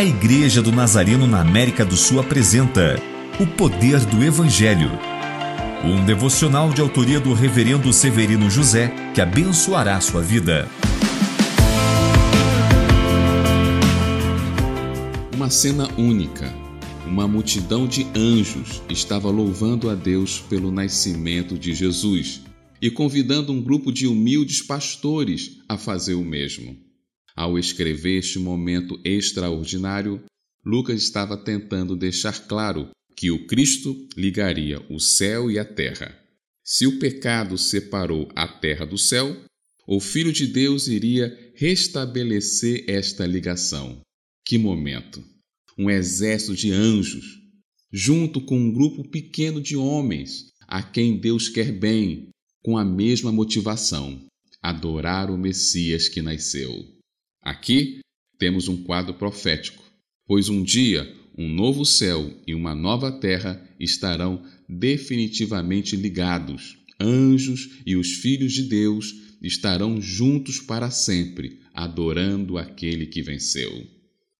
A Igreja do Nazareno na América do Sul apresenta O Poder do Evangelho. Um devocional de autoria do Reverendo Severino José que abençoará sua vida. Uma cena única. Uma multidão de anjos estava louvando a Deus pelo nascimento de Jesus e convidando um grupo de humildes pastores a fazer o mesmo. Ao escrever este momento extraordinário, Lucas estava tentando deixar claro que o Cristo ligaria o céu e a terra. Se o pecado separou a terra do céu, o Filho de Deus iria restabelecer esta ligação. Que momento! Um exército de anjos, junto com um grupo pequeno de homens a quem Deus quer bem, com a mesma motivação: adorar o Messias que nasceu. Aqui temos um quadro profético, pois um dia um novo céu e uma nova terra estarão definitivamente ligados. Anjos e os filhos de Deus estarão juntos para sempre, adorando aquele que venceu.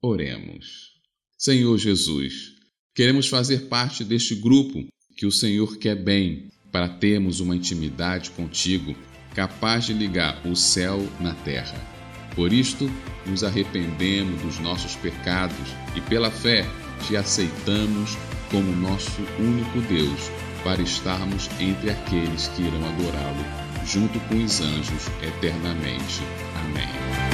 Oremos. Senhor Jesus, queremos fazer parte deste grupo que o Senhor quer bem para termos uma intimidade contigo capaz de ligar o céu na terra. Por isto, nos arrependemos dos nossos pecados e, pela fé, te aceitamos como nosso único Deus, para estarmos entre aqueles que irão adorá-lo, junto com os anjos eternamente. Amém.